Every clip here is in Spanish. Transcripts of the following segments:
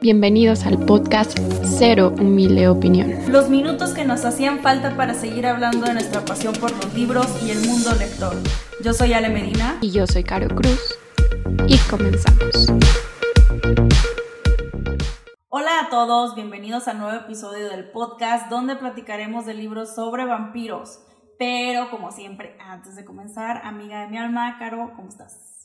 Bienvenidos al podcast Cero Humilde Opinión. Los minutos que nos hacían falta para seguir hablando de nuestra pasión por los libros y el mundo lector. Yo soy Ale Medina. Y yo soy Caro Cruz. Y comenzamos. Hola a todos, bienvenidos al nuevo episodio del podcast donde platicaremos de libros sobre vampiros. Pero como siempre, antes de comenzar, amiga de mi alma, Caro, ¿cómo estás?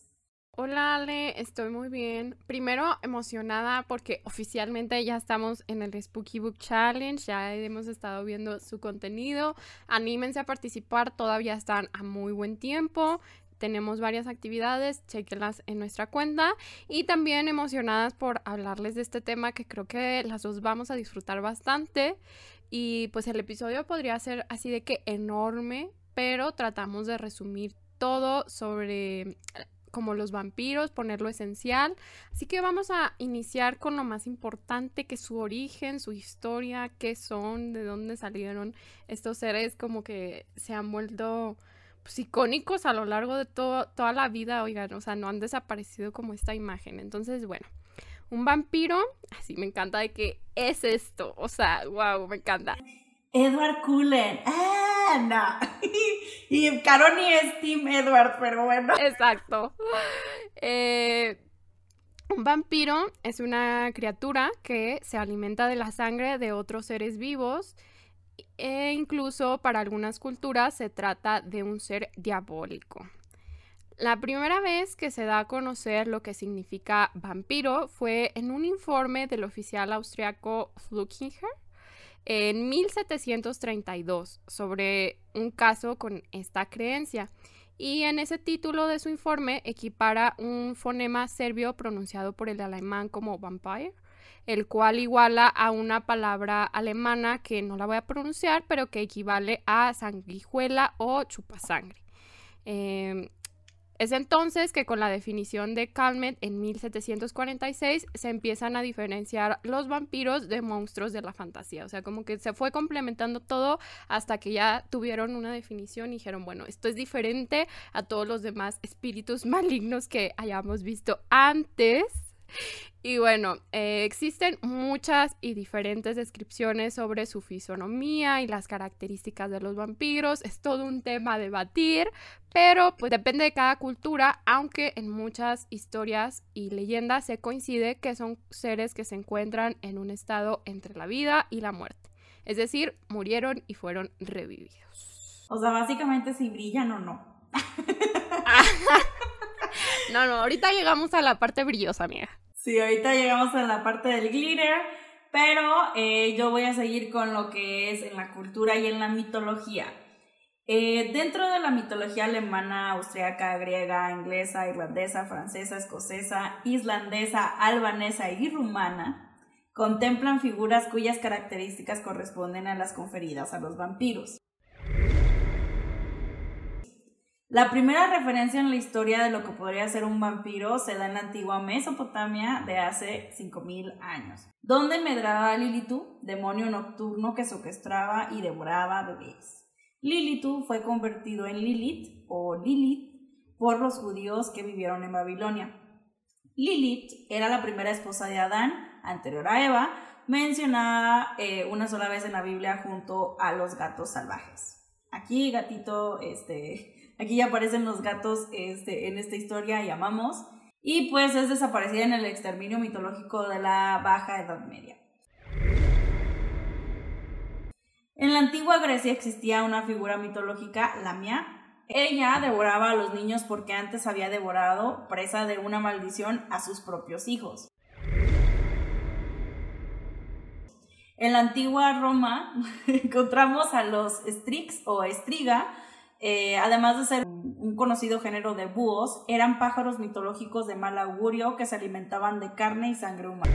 Hola Ale, estoy muy bien. Primero emocionada porque oficialmente ya estamos en el Spooky Book Challenge, ya hemos estado viendo su contenido. Anímense a participar, todavía están a muy buen tiempo. Tenemos varias actividades, chequenlas en nuestra cuenta y también emocionadas por hablarles de este tema que creo que las dos vamos a disfrutar bastante. Y pues el episodio podría ser así de que enorme, pero tratamos de resumir todo sobre como los vampiros, poner lo esencial. Así que vamos a iniciar con lo más importante, que es su origen, su historia, qué son, de dónde salieron estos seres como que se han vuelto pues, icónicos a lo largo de toda la vida, oigan, o sea, no han desaparecido como esta imagen. Entonces, bueno, un vampiro, así me encanta de que es esto, o sea, wow, me encanta. Edward Cullen. Ah, no. y Caroni es Team Edward, pero bueno. Exacto. Eh, un vampiro es una criatura que se alimenta de la sangre de otros seres vivos e incluso para algunas culturas se trata de un ser diabólico. La primera vez que se da a conocer lo que significa vampiro fue en un informe del oficial austriaco Flukinger en 1732 sobre un caso con esta creencia. Y en ese título de su informe equipara un fonema serbio pronunciado por el alemán como vampire, el cual iguala a una palabra alemana que no la voy a pronunciar, pero que equivale a sanguijuela o chupasangre. Eh, es entonces que con la definición de Calmet en 1746 se empiezan a diferenciar los vampiros de monstruos de la fantasía. O sea, como que se fue complementando todo hasta que ya tuvieron una definición y dijeron, bueno, esto es diferente a todos los demás espíritus malignos que hayamos visto antes. Y bueno, eh, existen muchas y diferentes descripciones sobre su fisonomía y las características de los vampiros. Es todo un tema a debatir, pero pues depende de cada cultura, aunque en muchas historias y leyendas se coincide que son seres que se encuentran en un estado entre la vida y la muerte. Es decir, murieron y fueron revividos. O sea, básicamente si brillan o no. no, no, ahorita llegamos a la parte brillosa, amiga. Sí, ahorita llegamos a la parte del glitter, pero eh, yo voy a seguir con lo que es en la cultura y en la mitología. Eh, dentro de la mitología alemana, austriaca, griega, inglesa, irlandesa, francesa, escocesa, islandesa, albanesa y rumana, contemplan figuras cuyas características corresponden a las conferidas a los vampiros. La primera referencia en la historia de lo que podría ser un vampiro se da en la antigua Mesopotamia de hace 5000 años, donde medraba Lilitu, demonio nocturno que secuestraba y devoraba bebés. Lilitu fue convertido en Lilith o Lilith por los judíos que vivieron en Babilonia. Lilith era la primera esposa de Adán, anterior a Eva, mencionada eh, una sola vez en la Biblia junto a los gatos salvajes. Aquí, gatito, este, Aquí ya aparecen los gatos este, en esta historia y amamos. Y pues es desaparecida en el exterminio mitológico de la Baja Edad Media. En la antigua Grecia existía una figura mitológica, Lamia. Ella devoraba a los niños porque antes había devorado, presa de una maldición, a sus propios hijos. En la antigua Roma encontramos a los Strix o Estriga, eh, además de ser un conocido género de búhos, eran pájaros mitológicos de mal augurio que se alimentaban de carne y sangre humana.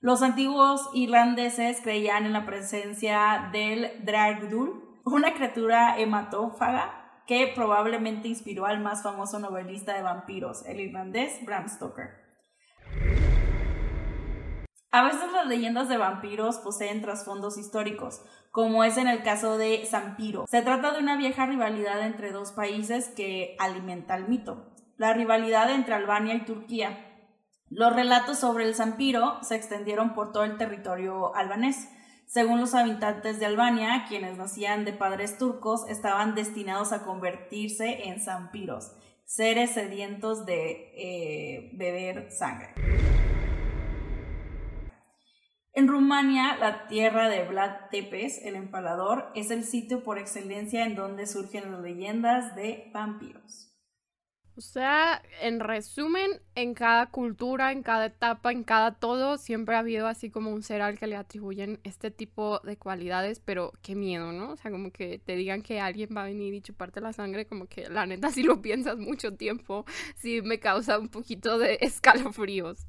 Los antiguos irlandeses creían en la presencia del Dragdul, una criatura hematófaga que probablemente inspiró al más famoso novelista de vampiros, el irlandés Bram Stoker. A veces las leyendas de vampiros poseen trasfondos históricos, como es en el caso de Zampiro. Se trata de una vieja rivalidad entre dos países que alimenta el mito. La rivalidad entre Albania y Turquía. Los relatos sobre el zampiro se extendieron por todo el territorio albanés. Según los habitantes de Albania, quienes nacían de padres turcos estaban destinados a convertirse en zampiros, seres sedientos de eh, beber sangre. En Rumania, la tierra de Vlad Tepes, el empalador, es el sitio por excelencia en donde surgen las leyendas de vampiros. O sea, en resumen, en cada cultura, en cada etapa, en cada todo, siempre ha habido así como un ser al que le atribuyen este tipo de cualidades, pero qué miedo, ¿no? O sea, como que te digan que alguien va a venir y chuparte la sangre, como que la neta, si lo piensas mucho tiempo, sí me causa un poquito de escalofríos.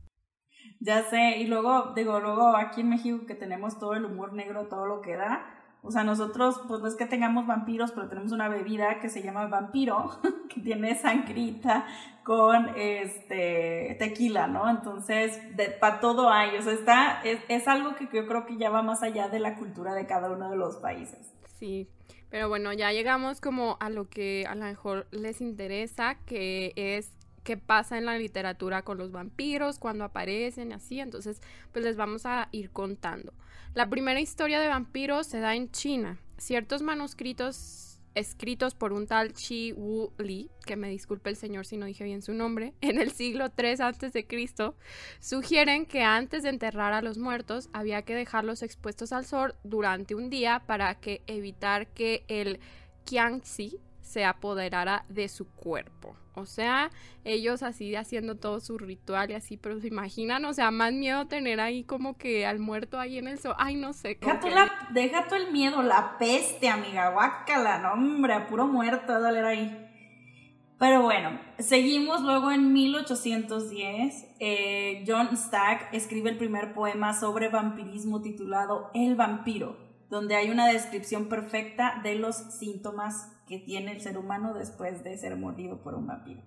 Ya sé, y luego, digo, luego aquí en México que tenemos todo el humor negro, todo lo que da. O sea, nosotros, pues no es que tengamos vampiros, pero tenemos una bebida que se llama vampiro, que tiene sangrita con este tequila, ¿no? Entonces, para todo hay, o sea, está, es, es algo que yo creo que ya va más allá de la cultura de cada uno de los países. Sí, pero bueno, ya llegamos como a lo que a lo mejor les interesa, que es qué pasa en la literatura con los vampiros, cuando aparecen, así. Entonces, pues les vamos a ir contando. La primera historia de vampiros se da en China. Ciertos manuscritos escritos por un tal Chi Wu Li, que me disculpe el señor si no dije bien su nombre, en el siglo III a.C., sugieren que antes de enterrar a los muertos había que dejarlos expuestos al sol durante un día para que evitar que el Qiangxi se apoderara de su cuerpo. O sea, ellos así haciendo todo su ritual y así, pero se imaginan, o sea, más miedo tener ahí como que al muerto ahí en el sol. Ay, no sé. Deja, tú el miedo, la peste, amiga, guácala, no, hombre, a puro muerto a doler ahí. Pero bueno, seguimos luego en 1810. Eh, John Stack escribe el primer poema sobre vampirismo titulado El vampiro, donde hay una descripción perfecta de los síntomas que tiene el ser humano después de ser mordido por un vampiro.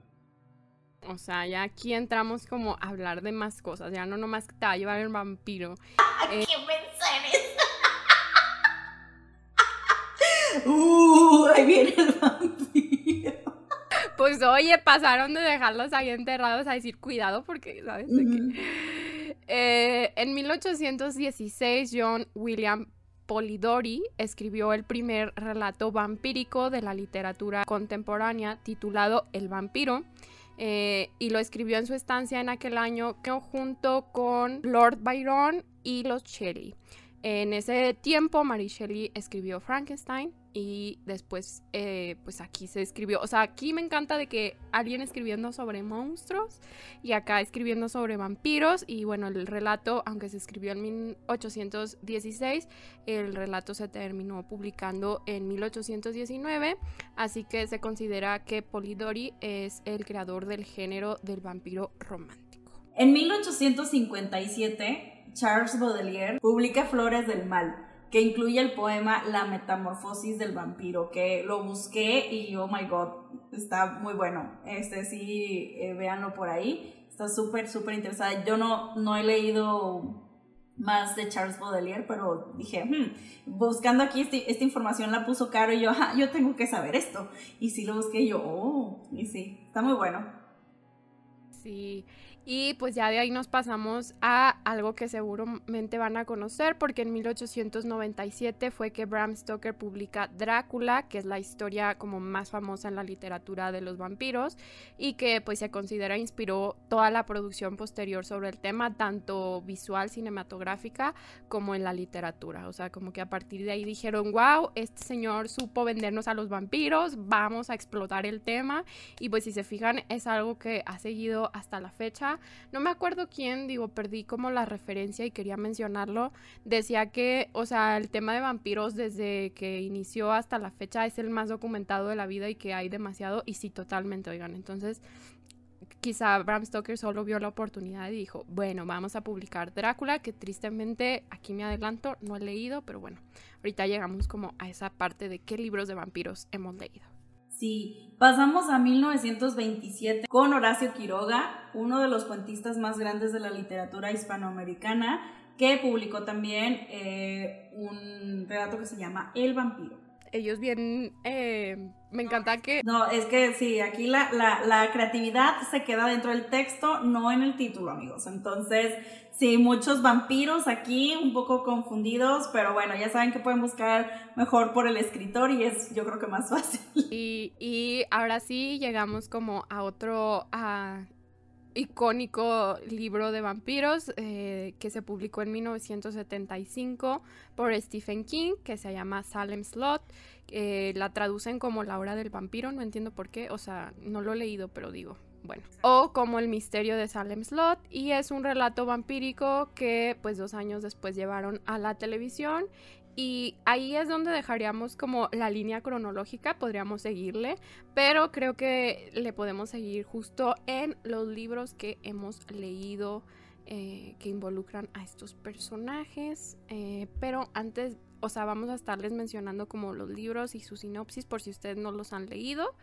O sea, ya aquí entramos como a hablar de más cosas, ya no nomás que te va a llevar el vampiro. ¿Qué ¡Uh! Ahí viene el vampiro. Pues oye, pasaron de dejarlos ahí enterrados a decir cuidado porque, ¿sabes? Eh, en 1816, John William Polidori escribió el primer relato vampírico de la literatura contemporánea titulado El vampiro. Eh, y lo escribió en su estancia en aquel año junto con Lord Byron y los Shelley. En ese tiempo, Mary Shelley escribió Frankenstein y después, eh, pues aquí se escribió, o sea, aquí me encanta de que alguien escribiendo sobre monstruos y acá escribiendo sobre vampiros. Y bueno, el relato, aunque se escribió en 1816, el relato se terminó publicando en 1819, así que se considera que Polidori es el creador del género del vampiro romántico. En 1857, Charles Baudelaire publica Flores del Mal que incluye el poema La Metamorfosis del Vampiro, que lo busqué y oh my god, está muy bueno. Este sí, eh, véanlo por ahí. Está súper, súper interesada. Yo no, no he leído más de Charles Baudelaire, pero dije, hmm, buscando aquí este, esta información la puso Caro y yo, yo tengo que saber esto. Y sí lo busqué yo, oh, y sí, está muy bueno. Sí, y pues ya de ahí nos pasamos a algo que seguramente van a conocer porque en 1897 fue que Bram Stoker publica Drácula, que es la historia como más famosa en la literatura de los vampiros y que pues se considera inspiró toda la producción posterior sobre el tema, tanto visual, cinematográfica, como en la literatura. O sea, como que a partir de ahí dijeron, wow, este señor supo vendernos a los vampiros, vamos a explotar el tema y pues si se fijan es algo que ha seguido hasta la fecha no me acuerdo quién, digo, perdí como la referencia y quería mencionarlo. Decía que, o sea, el tema de vampiros desde que inició hasta la fecha es el más documentado de la vida y que hay demasiado. Y sí, totalmente, oigan. Entonces, quizá Bram Stoker solo vio la oportunidad y dijo, bueno, vamos a publicar Drácula, que tristemente aquí me adelanto, no he leído, pero bueno, ahorita llegamos como a esa parte de qué libros de vampiros hemos leído. Sí, pasamos a 1927 con Horacio Quiroga, uno de los cuentistas más grandes de la literatura hispanoamericana, que publicó también eh, un relato que se llama El vampiro. ellos bien, eh, me encanta que... No, es que sí, aquí la, la, la, creatividad se queda dentro del texto, no en el título, amigos. Entonces, sí, muchos vampiros aquí, un poco confundidos, pero bueno, ya saben que pueden buscar mejor por el escritor y es yo creo que más fácil. Y, ahora sí llegamos como a otro... A icónico libro de vampiros eh, que se publicó en 1975 por Stephen King, que se llama Salem Slot. Eh, la traducen como La hora del vampiro, no entiendo por qué, o sea, no lo he leído, pero digo, bueno. O como El misterio de Salem Slot, y es un relato vampírico que pues dos años después llevaron a la televisión y ahí es donde dejaríamos como la línea cronológica, podríamos seguirle, pero creo que le podemos seguir justo en los libros que hemos leído eh, que involucran a estos personajes. Eh, pero antes, o sea, vamos a estarles mencionando como los libros y su sinopsis por si ustedes no los han leído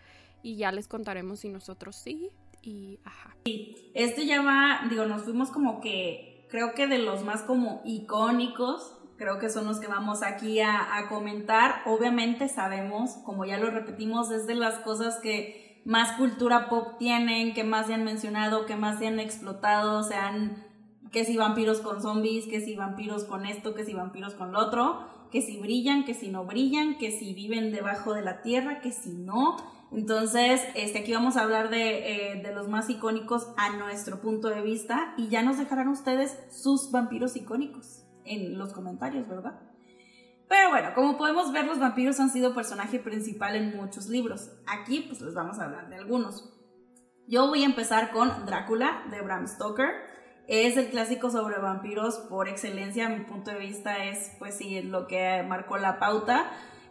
y ya les contaremos si nosotros sí. Y ajá. Sí, este ya va, digo, nos fuimos como que creo que de los más como icónicos creo que son los que vamos aquí a, comentar. Obviamente sabemos, como ya lo repetimos, es de las cosas que más cultura pop tienen, que más se han mencionado, que más se han explotado, sean que si vampiros con zombies, que si vampiros con esto, que si vampiros con lo otro, que si brillan, que si no brillan, que si viven debajo de la tierra, que si no. Entonces, este, aquí vamos a hablar de, eh, de, los más icónicos a nuestro punto de vista y ya nos dejarán ustedes sus vampiros icónicos en los comentarios, ¿verdad? Pero bueno, como podemos ver, los vampiros han sido personaje principal en muchos libros. Aquí pues les vamos a hablar de algunos. Yo voy a empezar con Drácula de Bram Stoker. Es el clásico sobre vampiros por excelencia, a mi punto de vista es pues sí, lo que marcó la pauta.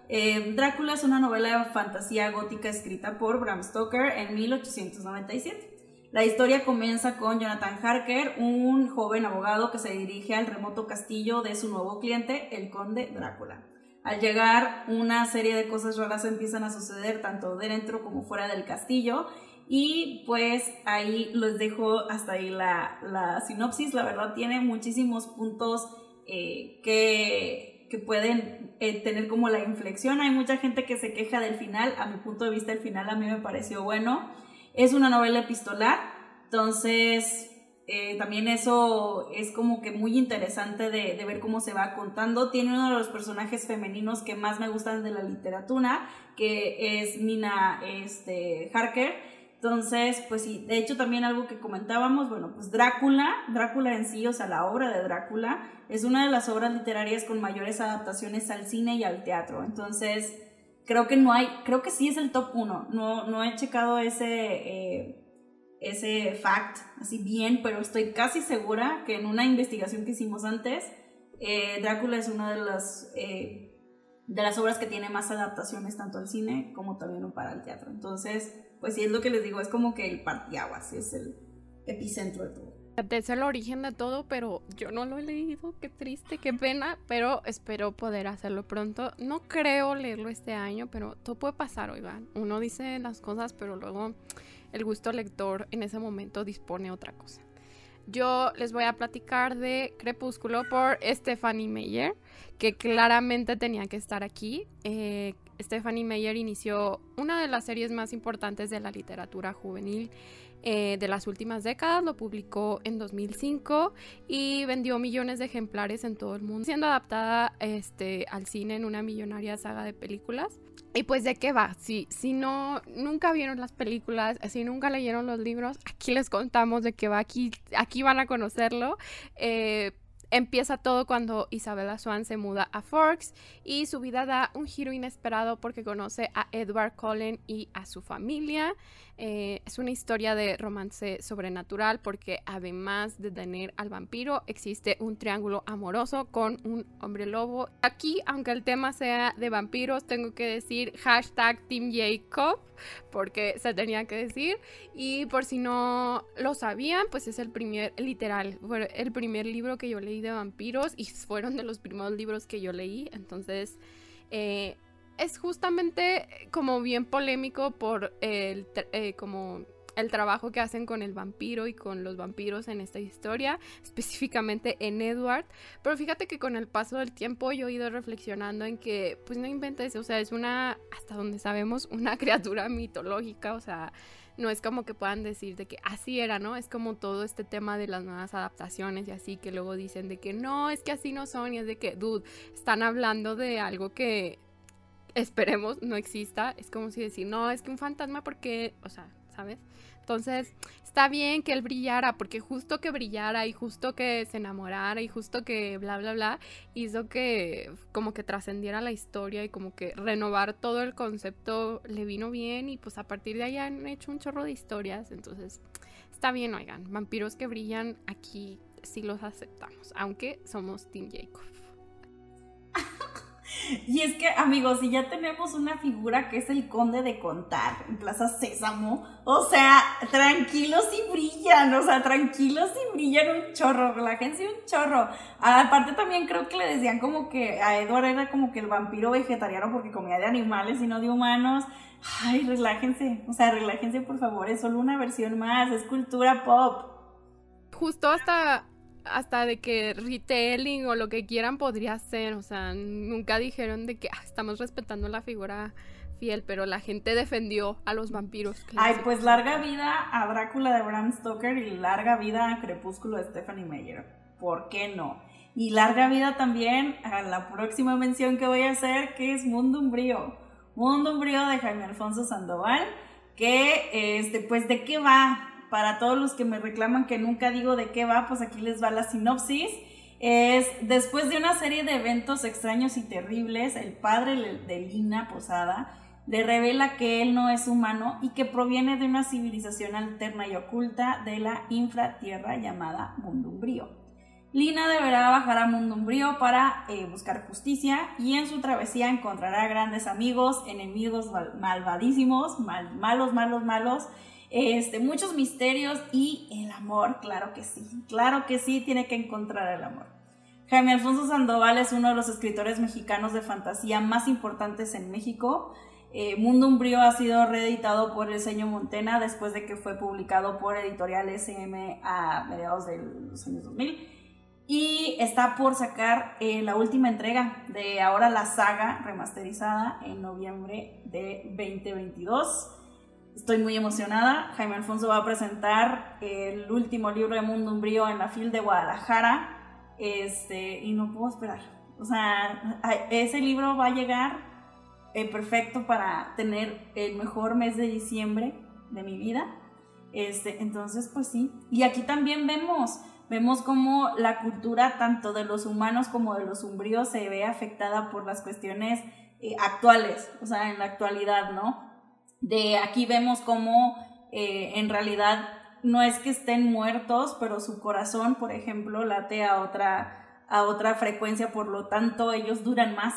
Eh, Drácula es una novela de fantasía gótica escrita por Bram Stoker en 1897. La historia comienza con Jonathan Harker, un joven abogado que se dirige al remoto castillo de su nuevo cliente, el conde Drácula. Al llegar, una serie de cosas raras empiezan a suceder tanto dentro como fuera del castillo. Y pues ahí les dejo hasta ahí la, sinopsis. La verdad tiene muchísimos puntos eh, que, que, pueden eh, tener como la inflexión. Hay mucha gente que se queja del final. A mi punto de vista el final a mí me pareció bueno. Es una novela epistolar, entonces eh, también eso es como que muy interesante de, ver cómo se va contando. Tiene uno de los personajes femeninos que más me gustan de la literatura, que es Nina este, Harker. Entonces, pues sí, de hecho también algo que comentábamos, bueno, pues Drácula, Drácula en sí, o sea, la obra de Drácula, es una de las obras literarias con mayores adaptaciones al cine y al teatro. Entonces, creo que no hay, creo que sí es el top 1. No, no he checado ese, eh, ese fact así bien, pero estoy casi segura que en una investigación que hicimos antes, eh, Drácula es una de las, eh, de las obras que tiene más adaptaciones tanto al cine como también para el teatro. Entonces, pues sí es lo que les digo, es como que el partiaguas, es el epicentro de todo. Es el origen de todo, pero yo no lo he leído. Qué triste, qué pena. Pero espero poder hacerlo pronto. No creo leerlo este año, pero todo puede pasar, oigan. Uno dice las cosas, pero luego el gusto lector en ese momento dispone otra cosa. Yo les voy a platicar de Crepúsculo por Stephanie Meyer, que claramente tenía que estar aquí. Eh, Stephanie Meyer inició una de las series más importantes de la literatura juvenil eh, de las últimas décadas, lo publicó en 2005 y vendió millones de ejemplares en todo el mundo, siendo adaptada este, al cine en una millonaria saga de películas. Y pues de qué va, si, si no, nunca vieron las películas, si nunca leyeron los libros, aquí les contamos de qué va, aquí, aquí van a conocerlo. Eh, Empieza todo cuando Isabella Swan se muda a Forks y su vida da un giro inesperado porque conoce a Edward Cullen y a su familia. Eh, es una historia de romance sobrenatural porque además de tener al vampiro existe un triángulo amoroso con un hombre lobo. Aquí, aunque el tema sea de vampiros, tengo que decir hashtag Team Jacob porque se tenía que decir. Y por si no lo sabían, pues es el primer, literal, el primer libro que yo de vampiros y fueron de los primeros libros que yo leí. Entonces... Eh, es justamente como bien polémico por el, eh, como el trabajo que hacen con el vampiro y con los vampiros en esta historia, específicamente en Edward. Pero fíjate que con el paso del tiempo yo he ido reflexionando en que, pues no inventes, o sea, es una, hasta donde sabemos, una criatura mitológica, o sea, no es como que puedan decir de que así era, ¿no? Es como todo este tema de las nuevas adaptaciones y así que luego dicen de que no, es que así no son y es de que, dude, están hablando de algo que esperemos no exista. Es como si decir, no, es que un fantasma porque, o sea, ¿sabes? Entonces, está bien que él brillara, porque justo que brillara y justo que se enamorara y justo que bla, bla, bla, hizo que como que trascendiera la historia y como que renovar todo el concepto le vino bien y pues a partir de ahí han hecho un chorro de historias. Entonces, está bien, oigan, vampiros que brillan aquí sí los aceptamos, aunque somos Team Jacob. Y es que, amigos, si ya tenemos una figura que es el conde de contar en Plaza Sésamo, o sea, tranquilos y brillan, o sea, tranquilos y brillan un chorro, relájense un chorro. Aparte también creo que le decían como que a Edward era como que el vampiro vegetariano porque comía de animales y no de humanos. Ay, relájense, o sea, relájense por favor, es solo una versión más, es cultura pop. Justo hasta hasta de que retelling o lo que quieran podría ser, o sea, nunca dijeron de que ah, estamos respetando la figura fiel, pero la gente defendió a los vampiros. Ay, pues larga vida a Drácula de Bram Stoker y larga vida a Crepúsculo de Stephanie Meyer. ¿Por qué no? Y larga vida también a la próxima mención que voy a hacer, que es Mundo Umbrío. Mundo Umbrío de Jaime Alfonso Sandoval, que, este, pues, ¿de qué va? Para todos los que me reclaman que nunca digo de qué va, pues aquí les va la sinopsis. Es después de una serie de eventos extraños y terribles, el padre de Lina Posada le revela que él no es humano y que proviene de una civilización alterna y oculta de la infratierra llamada Mundumbrío. Lina deberá bajar a Mundumbrío para eh, buscar justicia y en su travesía encontrará grandes amigos, enemigos malvadísimos, malos, malos, malos este, muchos misterios y el amor, claro que sí, claro que sí, tiene que encontrar el amor. Jaime Alfonso Sandoval es uno de los escritores mexicanos de fantasía más importantes en México. Eh, Mundo Umbrío ha sido reeditado por el Seño Montena después de que fue publicado por Editorial SM a mediados de los años 2000. Y está por sacar eh, la última entrega de ahora la saga remasterizada en noviembre de 2022. Estoy muy emocionada. Jaime Alfonso va a presentar el último libro de Mundo Umbrío en la FIL de Guadalajara. Este, y no puedo esperar. O sea, ese libro va a llegar eh, perfecto para tener el mejor mes de diciembre de mi vida. Este, entonces, pues sí. Y aquí también vemos, vemos cómo la cultura tanto de los humanos como de los umbríos se ve afectada por las cuestiones eh, actuales, o sea, en la actualidad, ¿no? De aquí vemos cómo eh, en realidad no es que estén muertos, pero su corazón, por ejemplo, late a otra, a otra frecuencia, por lo tanto ellos duran más,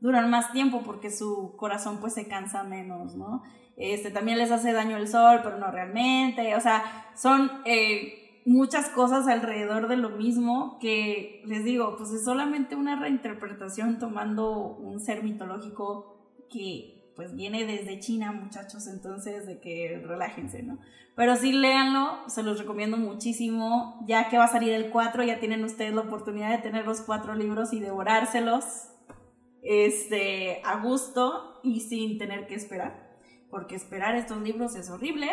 duran más tiempo porque su corazón pues se cansa menos, ¿no? Este, también les hace daño el sol, pero no realmente, o sea, son eh, muchas cosas alrededor de lo mismo que les digo, pues es solamente una reinterpretación tomando un ser mitológico que pues viene desde China, muchachos, entonces de que relájense, ¿no? Pero sí léanlo, se los recomiendo muchísimo, ya que va a salir el 4, ya tienen ustedes la oportunidad de tener los cuatro libros y devorárselos este, a gusto y sin tener que esperar, porque esperar estos libros es horrible.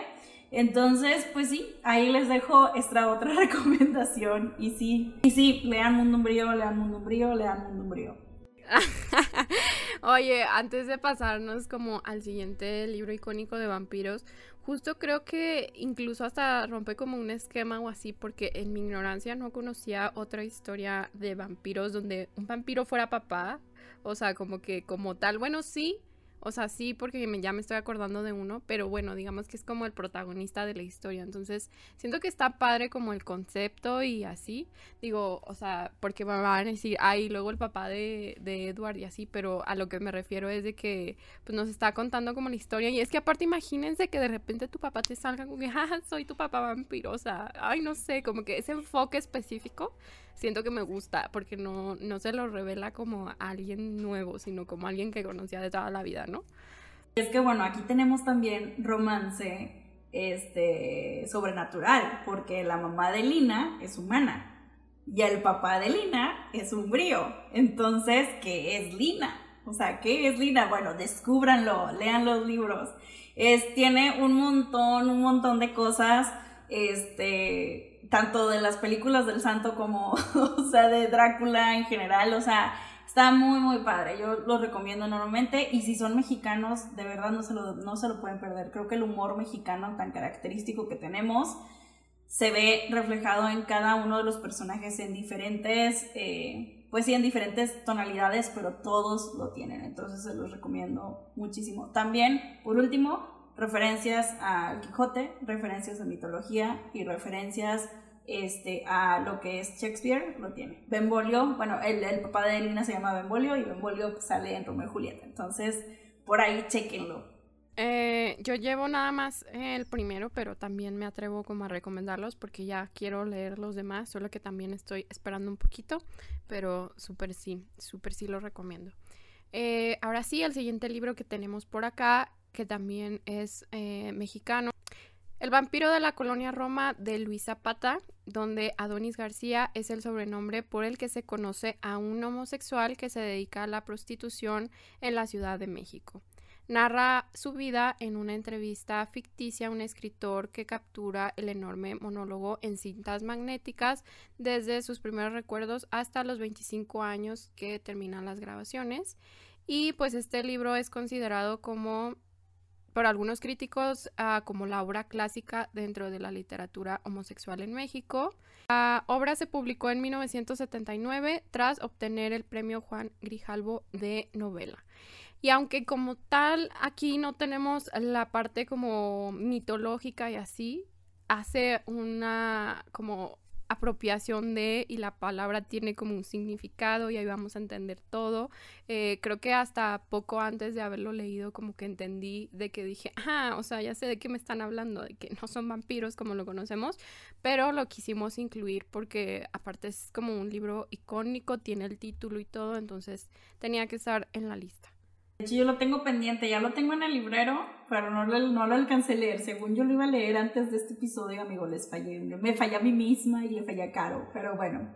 Entonces, pues sí, ahí les dejo esta otra recomendación. Y sí, y sí, lean Mundo Umbrío, lean Mundo Umbrío, lean Mundo Umbrío. Oye, antes de pasarnos como al siguiente libro icónico de vampiros, justo creo que incluso hasta rompe como un esquema o así, porque en mi ignorancia no conocía otra historia de vampiros donde un vampiro fuera papá. O sea, como que como tal, bueno, sí, o sea, sí, porque ya me estoy acordando de uno, pero bueno, digamos que es como el protagonista de la historia. Entonces, siento que está padre como el concepto y así. Digo, o sea, porque me van a decir, ay, luego el papá de, de Edward y así, pero a lo que me refiero es de que pues nos está contando como la historia. Y es que aparte imagínense que de repente tu papá te salga con que, ah, soy tu papá vampiro. O sea, ay, no sé, como que ese enfoque específico siento que me gusta porque no, no se lo revela como alguien nuevo, sino como alguien que conocía de toda la vida, ¿no? Es que bueno, aquí tenemos también romance este, sobrenatural, porque la mamá de Lina es humana y el papá de Lina es un brío. Entonces, ¿qué es Lina? O sea, ¿qué es Lina? Bueno, descúbranlo, lean los libros. Es, tiene un montón, un montón de cosas, este, tanto de las películas del santo como, o sea, de Drácula en general, o sea, está muy, muy padre. Yo lo recomiendo enormemente y si son mexicanos, de verdad no se lo, no se lo pueden perder. Creo que el humor mexicano tan característico que tenemos se ve reflejado en cada uno de los personajes en diferentes, eh, pues sí, en diferentes tonalidades, pero todos lo tienen, entonces se los recomiendo muchísimo. También, por último, referencias al Quijote, referencias a mitología y referencias este, a lo que es Shakespeare, lo tiene. Benvolio, bueno, el, el papá de Elina se llama Benvolio y Benvolio sale en Romeo y Julieta, entonces por ahí chequenlo. Eh, yo llevo nada más el primero, pero también me atrevo como a recomendarlos porque ya quiero leer los demás, solo que también estoy esperando un poquito, pero súper sí, súper sí lo recomiendo. Eh, ahora sí, el siguiente libro que tenemos por acá, que también es eh, mexicano, El vampiro de la colonia Roma de Luis Zapata, donde Adonis García es el sobrenombre por el que se conoce a un homosexual que se dedica a la prostitución en la Ciudad de México. Narra su vida en una entrevista ficticia a un escritor que captura el enorme monólogo en cintas magnéticas desde sus primeros recuerdos hasta los 25 años que terminan las grabaciones. Y pues este libro es considerado como por algunos críticos ah, como la obra clásica dentro de la literatura homosexual en México. La obra se publicó en 1979 tras obtener el premio Juan Grijalvo de novela. Y aunque como tal aquí no tenemos la parte como mitológica y así, hace una como apropiación de y la palabra tiene como un significado y ahí vamos a entender todo. Eh, creo que hasta poco antes de haberlo leído como que entendí de que dije, ah, o sea, ya sé de qué me están hablando, de que no son vampiros como lo conocemos, pero lo quisimos incluir porque aparte es como un libro icónico, tiene el título y todo, entonces tenía que estar en la lista. De hecho, yo lo tengo pendiente, ya lo tengo en el librero, pero no lo, no lo alcancé a leer. Según yo lo iba a leer antes de este episodio, amigo, les fallé. Me fallé a mí misma y le fallé a Caro, pero bueno.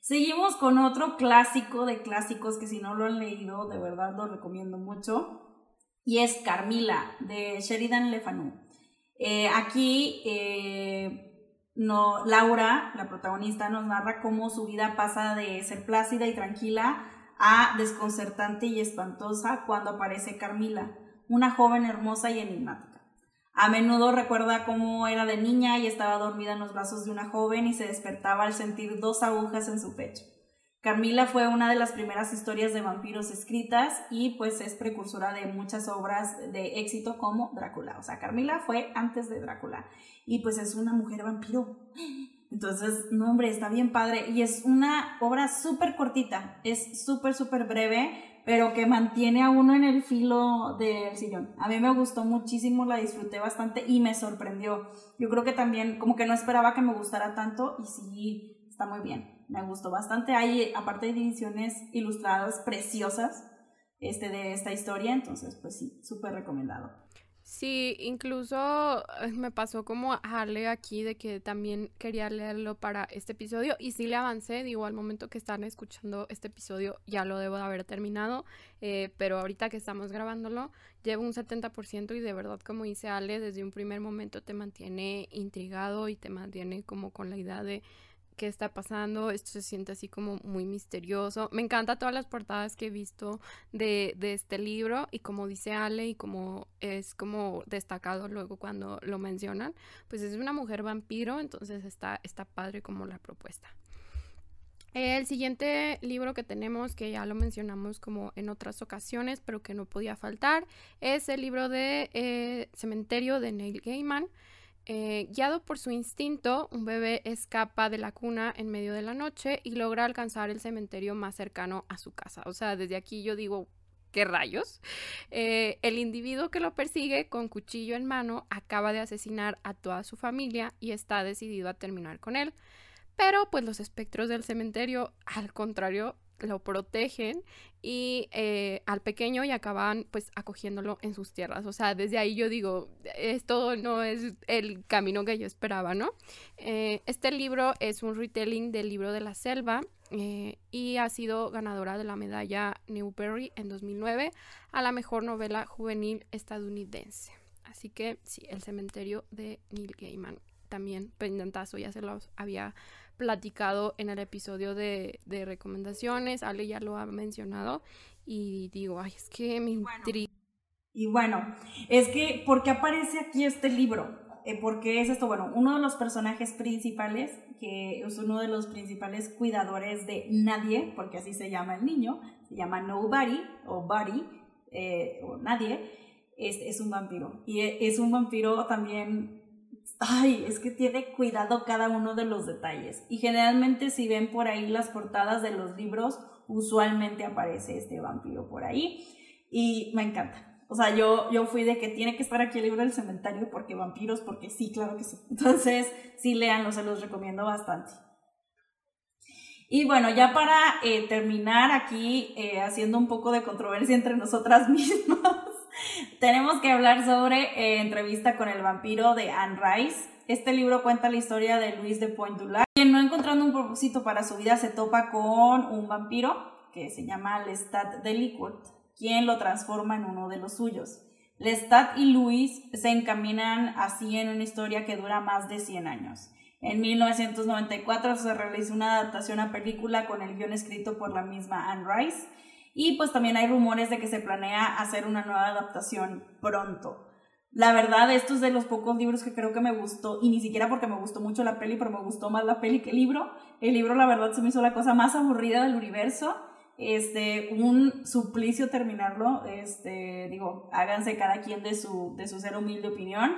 Seguimos con otro clásico de clásicos que si no lo han leído, de verdad lo recomiendo mucho. Y es Carmila, de Sheridan Le Fanu. Eh, aquí, eh, Laura, la protagonista, nos narra cómo su vida pasa de ser plácida y tranquila a desconcertante y espantosa cuando aparece Carmila, una joven hermosa y enigmática. A menudo recuerda cómo era de niña y estaba dormida en los brazos de una joven y se despertaba al sentir dos agujas en su pecho. Carmila fue una de las primeras historias de vampiros escritas y pues es precursora de muchas obras de éxito como Drácula. O sea, Carmila fue antes de Drácula y pues es una mujer vampiro. Entonces, no, hombre, está bien padre. Y es una obra súper cortita, es súper, súper breve, pero que mantiene a uno en el filo del sillón. A mí me gustó muchísimo, la disfruté bastante y me sorprendió. Yo creo que también, como que no esperaba que me gustara tanto y sí, está muy bien. Me gustó bastante. Hay, aparte de ediciones ilustradas preciosas este, de esta historia, entonces, pues sí, súper recomendado. Sí, incluso eh, me pasó como darle aquí de que también quería leerlo para este episodio y sí le avancé, digo, al momento que están escuchando este episodio ya lo debo de haber terminado, eh, pero ahorita que estamos grabándolo llevo un 70% y de verdad como dice Ale, desde un primer momento te mantiene intrigado y te mantiene como con la idea de qué está pasando, esto se siente así como muy misterioso. Me encanta todas las portadas que he visto de, este libro y como dice Ale y como es como destacado luego cuando lo mencionan, pues es una mujer vampiro, entonces está, está padre como la propuesta. El siguiente libro que tenemos, que ya lo mencionamos como en otras ocasiones, pero que no podía faltar, es el libro de eh, Cementerio de Neil Gaiman. Eh, guiado por su instinto, un bebé escapa de la cuna en medio de la noche y logra alcanzar el cementerio más cercano a su casa. O sea, desde aquí yo digo, ¿qué rayos? Eh, el individuo que lo persigue con cuchillo en mano acaba de asesinar a toda su familia y está decidido a terminar con él. Pero pues los espectros del cementerio, al contrario, lo protegen y eh, al pequeño y acaban pues acogiéndolo en sus tierras. O sea, desde ahí yo digo, esto no es el camino que yo esperaba, ¿no? Eh, este libro es un retelling del libro de la selva eh, y ha sido ganadora de la medalla Newbery en 2009 a la mejor novela juvenil estadounidense. Así que sí, El cementerio de Neil Gaiman también pendientazo, ya se los había platicado en el episodio de, recomendaciones, Ale ya lo ha mencionado y digo, ay, es que me intriga. Y bueno, es que, ¿por qué aparece aquí este libro? Eh, porque es esto, bueno, uno de los personajes principales, que es uno de los principales cuidadores de nadie, porque así se llama el niño, se llama Nobody o Buddy, eh, o nadie, es, es un vampiro. Y es un vampiro también ay, es que tiene cuidado cada uno de los detalles. Y generalmente si ven por ahí las portadas de los libros, usualmente aparece este vampiro por ahí. Y me encanta. O sea, yo, yo fui de que tiene que estar aquí el libro del cementerio porque vampiros, porque sí, claro que sí. Entonces, sí, léanlo, se los recomiendo bastante. Y bueno, ya para eh, terminar aquí, eh, haciendo un poco de controversia entre nosotras mismas, tenemos que hablar sobre eh, Entrevista con el vampiro de Anne Rice. Este libro cuenta la historia de Luis de Pointe quien no encontrando un propósito para su vida se topa con un vampiro que se llama Lestat Delicourt, quien lo transforma en uno de los suyos. Lestat y Luis se encaminan así en una historia que dura más de 100 años. En 1994 se realizó una adaptación a película con el guion escrito por la misma Anne Rice y pues también hay rumores de que se planea hacer una nueva adaptación pronto. La verdad, esto es de los pocos libros que creo que me gustó, y ni siquiera porque me gustó mucho la peli, pero me gustó más la peli que el libro. El libro, la verdad, se me hizo la cosa más aburrida del universo. Este, un suplicio terminarlo. Este, digo, háganse cada quien de su, de su ser humilde opinión.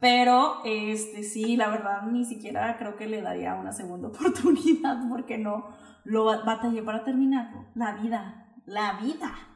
Pero, este, sí, la verdad, ni siquiera creo que le daría una segunda oportunidad porque no lo batallé para terminarlo. La vida, la vida.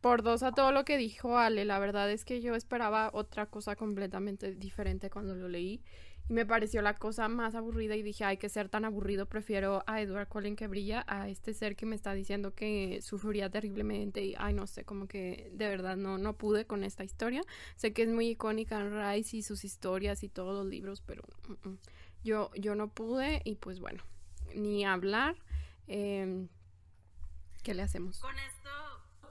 Por dos a todo lo que dijo Ale, la verdad es que yo esperaba otra cosa completamente diferente cuando lo leí y me pareció la cosa más aburrida y dije, hay que ser tan aburrido, prefiero a Edward Cullen que brilla a este ser que me está diciendo que sufriría terriblemente y ay no sé, como que de verdad no, no pude con esta historia. Sé que es muy icónica en Rice y sus historias y todos los libros, pero mm, mm, yo, yo no pude y pues bueno, ni hablar. Eh, ¿Qué le hacemos? Con esto.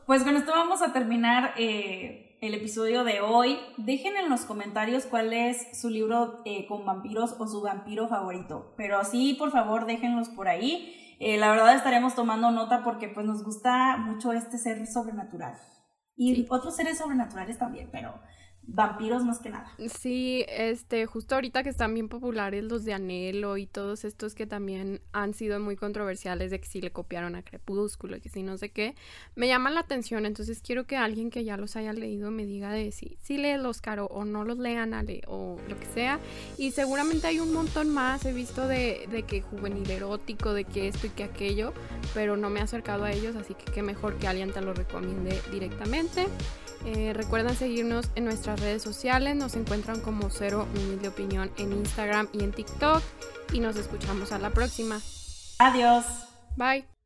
Pues con esto vamos a terminar eh, el episodio de hoy. Dejen en los comentarios cuál es su libro eh, con vampiros o su vampiro favorito. Pero así, por favor, déjenlos por ahí. Eh, la verdad estaremos tomando nota porque pues nos gusta mucho este ser sobrenatural. Y otros seres sobrenaturales también, pero vampiros más que nada. Sí, este, justo ahorita que están bien populares los de Anhelo y todos estos que también han sido muy controversiales de que si le copiaron a Crepúsculo y que si no sé qué, me llaman la atención, entonces quiero que alguien que ya los haya leído me diga de si, si lee los caro o no los lean o lo que sea, y seguramente hay un montón más, he visto de, de que juvenil erótico, de que esto y que aquello, pero no me he acercado a ellos, así que qué mejor que alguien te lo recomiende directamente. Eh, recuerden seguirnos en nuestras redes sociales, nos encuentran como Cero de Opinión en Instagram y en TikTok y nos escuchamos a la próxima. Adiós. Bye.